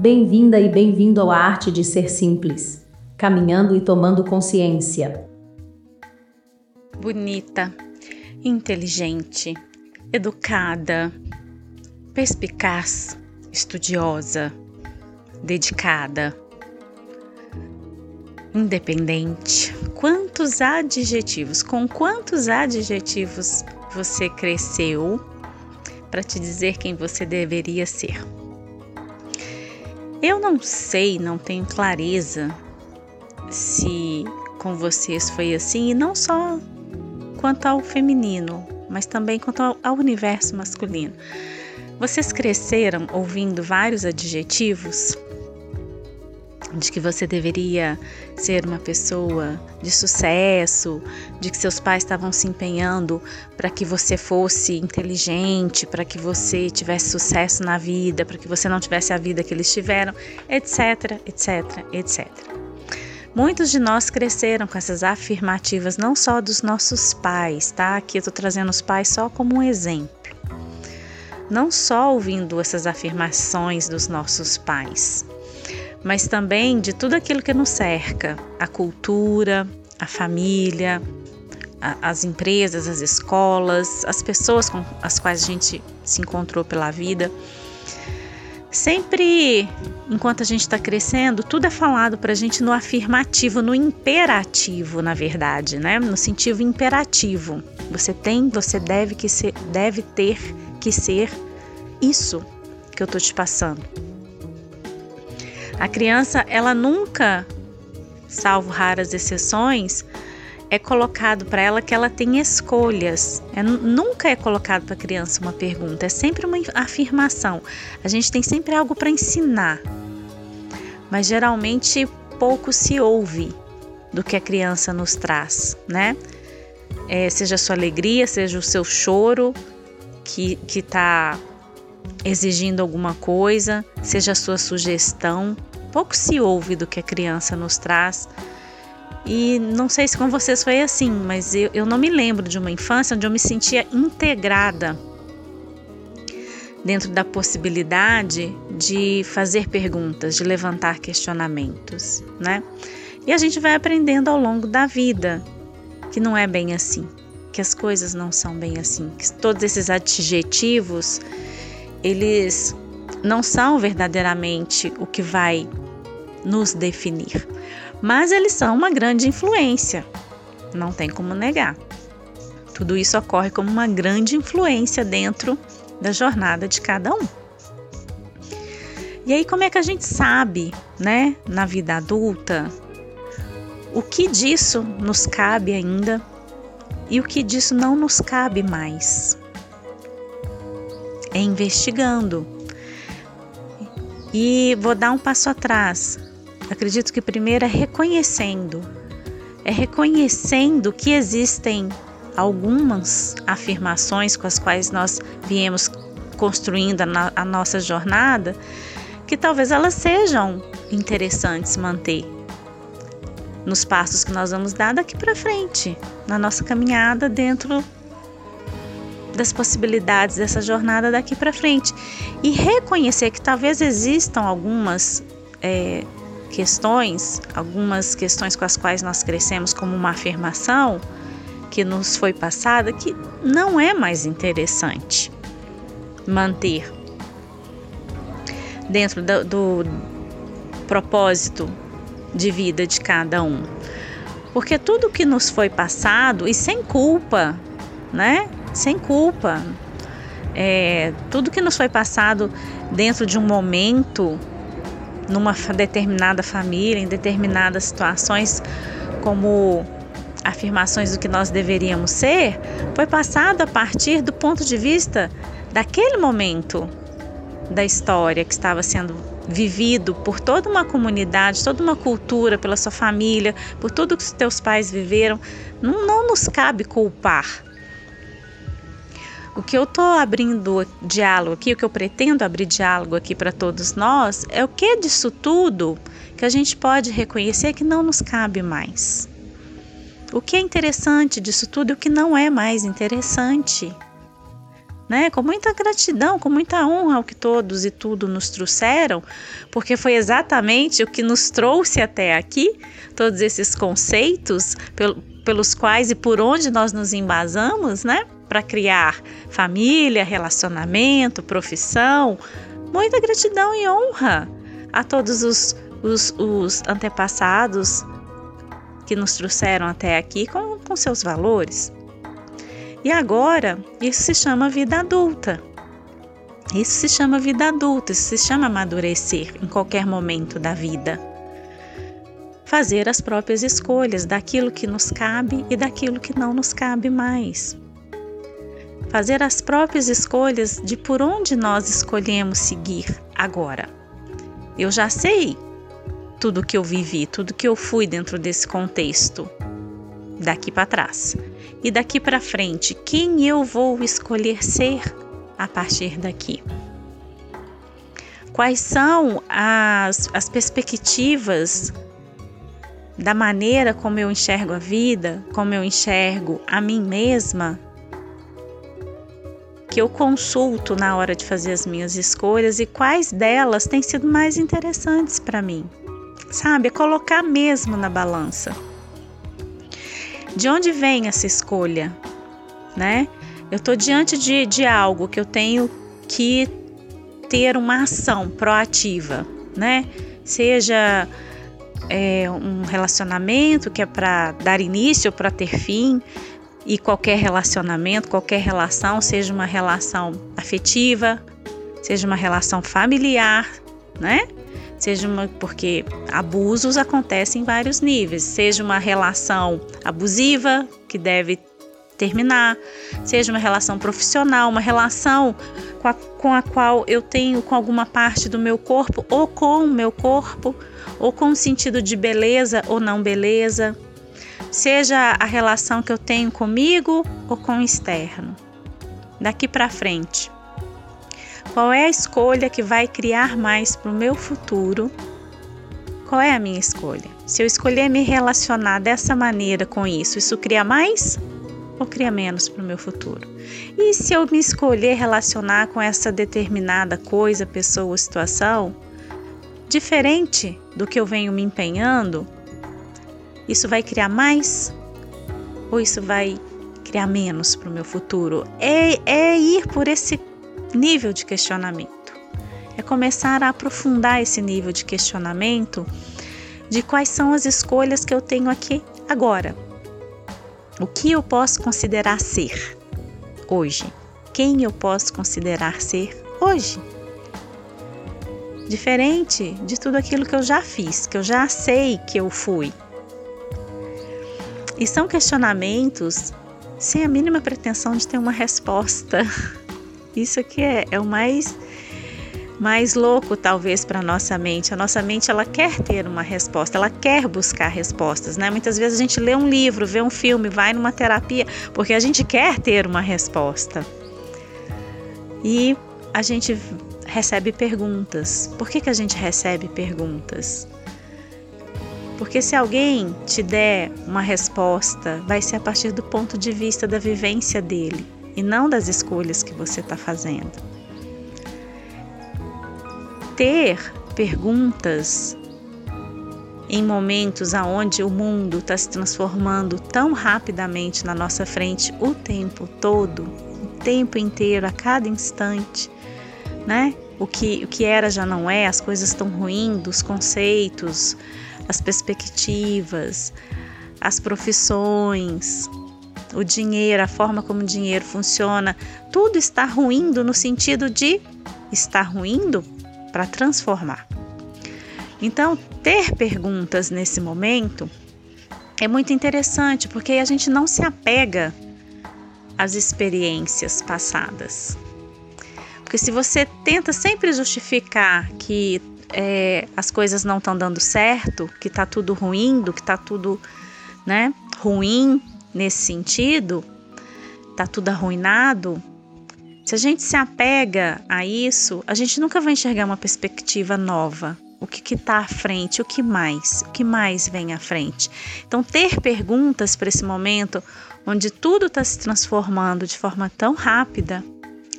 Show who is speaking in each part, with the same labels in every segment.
Speaker 1: Bem-vinda e bem-vindo à arte de ser simples, caminhando e tomando consciência.
Speaker 2: Bonita, inteligente, educada, perspicaz, estudiosa, dedicada, independente. Quantos adjetivos, com quantos adjetivos você cresceu para te dizer quem você deveria ser? Eu não sei, não tenho clareza se com vocês foi assim, e não só quanto ao feminino, mas também quanto ao, universo masculino. Vocês cresceram ouvindo vários adjetivos de que você deveria ser uma pessoa de sucesso, de que seus pais estavam se empenhando para que você fosse inteligente, para que você tivesse sucesso na vida, para que você não tivesse a vida que eles tiveram, etc, etc, etc. Muitos de nós cresceram com essas afirmativas não só dos nossos pais, tá? Aqui eu estou trazendo os pais só como um exemplo. Não só ouvindo essas afirmações dos nossos pais, mas também de tudo aquilo que nos cerca, a cultura, a família, a, as empresas, as escolas, as pessoas com as quais a gente se encontrou pela vida. Sempre, enquanto a gente está crescendo, tudo é falado para a gente no afirmativo, no imperativo, na verdade, né? No sentido imperativo. Você tem, você deve que ser, deve ter que ser isso que eu estou te passando. A criança, ela nunca, salvo raras exceções, é colocado para ela que ela tem escolhas. É, nunca é colocado para a criança uma pergunta, é sempre uma afirmação. A gente tem sempre algo para ensinar, mas geralmente pouco se ouve do que a criança nos traz, né? É, seja a sua alegria, seja o seu choro que está exigindo alguma coisa, seja a sua sugestão. Pouco se ouve do que a criança nos traz. E não sei se com vocês foi assim, mas eu, eu não me lembro de uma infância onde eu me sentia integrada dentro da possibilidade de fazer perguntas, de levantar questionamentos, né? E a gente vai aprendendo ao longo da vida que não é bem assim, que as coisas não são bem assim, que todos esses adjetivos eles não são verdadeiramente o que vai nos definir, mas eles são uma grande influência, não tem como negar. Tudo isso ocorre como uma grande influência dentro da jornada de cada um. E aí, como é que a gente sabe, né, na vida adulta, o que disso nos cabe ainda e o que disso não nos cabe mais? É investigando. E vou dar um passo atrás. Acredito que primeiro é reconhecendo. É reconhecendo que existem algumas afirmações com as quais nós viemos construindo a, a nossa jornada, que talvez elas sejam interessantes manter nos passos que nós vamos dar daqui para frente, na nossa caminhada dentro das possibilidades dessa jornada daqui para frente e reconhecer que talvez existam algumas é, questões, algumas questões com as quais nós crescemos como uma afirmação que nos foi passada que não é mais interessante manter dentro do, do propósito de vida de cada um. Porque tudo que nos foi passado e sem culpa, né? Sem culpa. É, tudo que nos foi passado dentro de um momento numa determinada família, em determinadas situações, como afirmações do que nós deveríamos ser, foi passado a partir do ponto de vista daquele momento da história que estava sendo vivido por toda uma comunidade, toda uma cultura, pela sua família, por tudo que os teus pais viveram. Não, não nos cabe culpar o que eu estou abrindo diálogo aqui, o que eu pretendo abrir diálogo aqui para todos nós, é o que disso tudo que a gente pode reconhecer que não nos cabe mais. O que é interessante disso tudo e o que não é mais interessante. né? Com muita gratidão, com muita honra ao que todos e tudo nos trouxeram, porque foi exatamente o que nos trouxe até aqui, todos esses conceitos pelos quais e por onde nós nos embasamos, né? Para criar família, relacionamento, profissão. Muita gratidão e honra a todos os, os, os antepassados que nos trouxeram até aqui com, com seus valores. E agora, isso se chama vida adulta. Isso se chama vida adulta, isso se chama amadurecer em qualquer momento da vida. Fazer as próprias escolhas daquilo que nos cabe e daquilo que não nos cabe mais. Fazer as próprias escolhas de por onde nós escolhemos seguir agora. Eu já sei tudo que eu vivi, tudo que eu fui dentro desse contexto daqui para trás. E daqui para frente, quem eu vou escolher ser a partir daqui? Quais são as, as perspectivas da maneira como eu enxergo a vida, como eu enxergo a mim mesma, que eu consulto na hora de fazer as minhas escolhas e quais delas têm sido mais interessantes para mim? Sabe, é colocar mesmo na balança. De onde vem essa escolha? Né? Eu estou diante de, de algo que eu tenho que ter uma ação proativa, né? Seja é, um relacionamento que é para dar início ou para ter fim, e qualquer relacionamento, qualquer relação, seja uma relação afetiva, seja uma relação familiar, né? seja uma porque abusos acontecem em vários níveis, seja uma relação abusiva que deve terminar, seja uma relação profissional, uma relação com a, com a qual eu tenho com alguma parte do meu corpo ou com o meu corpo, ou com o sentido de beleza ou não beleza, seja a relação que eu tenho comigo ou com o externo. Daqui para frente, qual é a escolha que vai criar mais para o meu futuro? Qual é a minha escolha? Se eu escolher me relacionar dessa maneira com isso, isso cria mais ou cria menos para o meu futuro? E se eu me escolher relacionar com essa determinada coisa, pessoa ou situação, diferente do que eu venho me empenhando, isso vai criar mais ou isso vai criar menos para o meu futuro? É, é ir por esse nível de questionamento. É começar a aprofundar esse nível de questionamento de quais são as escolhas que eu tenho aqui agora. O que eu posso considerar ser hoje? Quem eu posso considerar ser hoje? Diferente de tudo aquilo que eu já fiz, que eu já sei que eu fui. E são questionamentos sem a mínima pretensão de ter uma resposta Isso aqui é, é o mais mais louco talvez para nossa mente. A nossa mente ela quer ter uma resposta, ela quer buscar respostas, né? Muitas vezes a gente lê um livro, vê um filme, vai numa terapia porque a gente quer ter uma resposta. E a gente recebe perguntas. Por que, que a gente recebe perguntas? Porque se alguém te der uma resposta, vai ser a partir do ponto de vista da vivência dele e não das escolhas que você está fazendo. Ter perguntas em momentos aonde o mundo está se transformando tão rapidamente na nossa frente o tempo todo, o tempo inteiro, a cada instante, né? O que, o que era já não é, as coisas estão ruindo, os conceitos, as perspectivas, as profissões, o dinheiro, a forma como o dinheiro funciona, tudo está ruindo no sentido de estar ruindo para transformar. Então, ter perguntas nesse momento é muito interessante, porque a gente não se apega às experiências passadas. Porque se você tenta sempre justificar que é, as coisas não estão dando certo, que está tudo ruindo, que está tudo né, ruim, nesse sentido, tá tudo arruinado. Se a gente se apega a isso, a gente nunca vai enxergar uma perspectiva nova. O que está à frente, o que mais, o que mais vem à frente. Então, ter perguntas para esse momento onde tudo está se transformando de forma tão rápida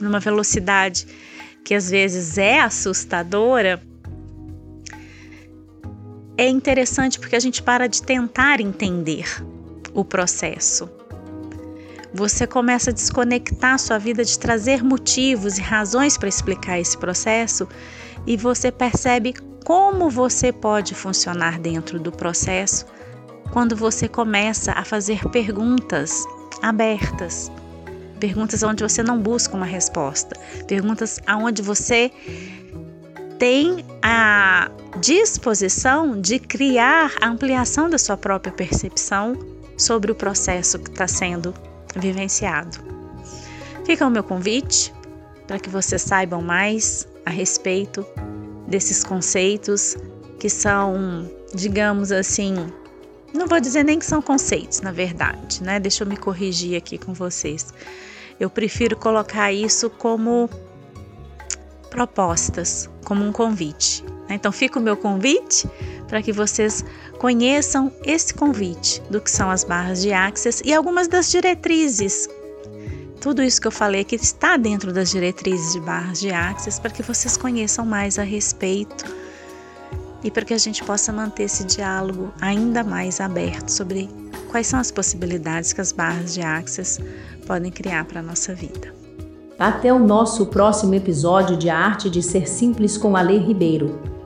Speaker 2: numa velocidade que às vezes é assustadora, é interessante porque a gente para de tentar entender o processo. Você começa a desconectar sua vida de trazer motivos e razões para explicar esse processo e você percebe como você pode funcionar dentro do processo quando você começa a fazer perguntas abertas, perguntas onde você não busca uma resposta, perguntas aonde você tem a disposição de criar a ampliação da sua própria percepção sobre o processo que está sendo vivenciado. Fica o meu convite para que vocês saibam mais a respeito desses conceitos que são, digamos assim, não vou dizer nem que são conceitos, na verdade, né? Deixa eu me corrigir aqui com vocês. Eu prefiro colocar isso como propostas, como um convite. Né? Então, fica o meu convite para que vocês conheçam esse convite do que são as barras de Axis e algumas das diretrizes. Tudo isso que eu falei aqui está dentro das diretrizes de barras de Axis para que vocês conheçam mais a respeito e para que a gente possa manter esse diálogo ainda mais aberto sobre quais são as possibilidades que as barras de Axis podem criar para a nossa vida.
Speaker 1: Até o nosso próximo episódio de A Arte de Ser Simples com Ale Ribeiro.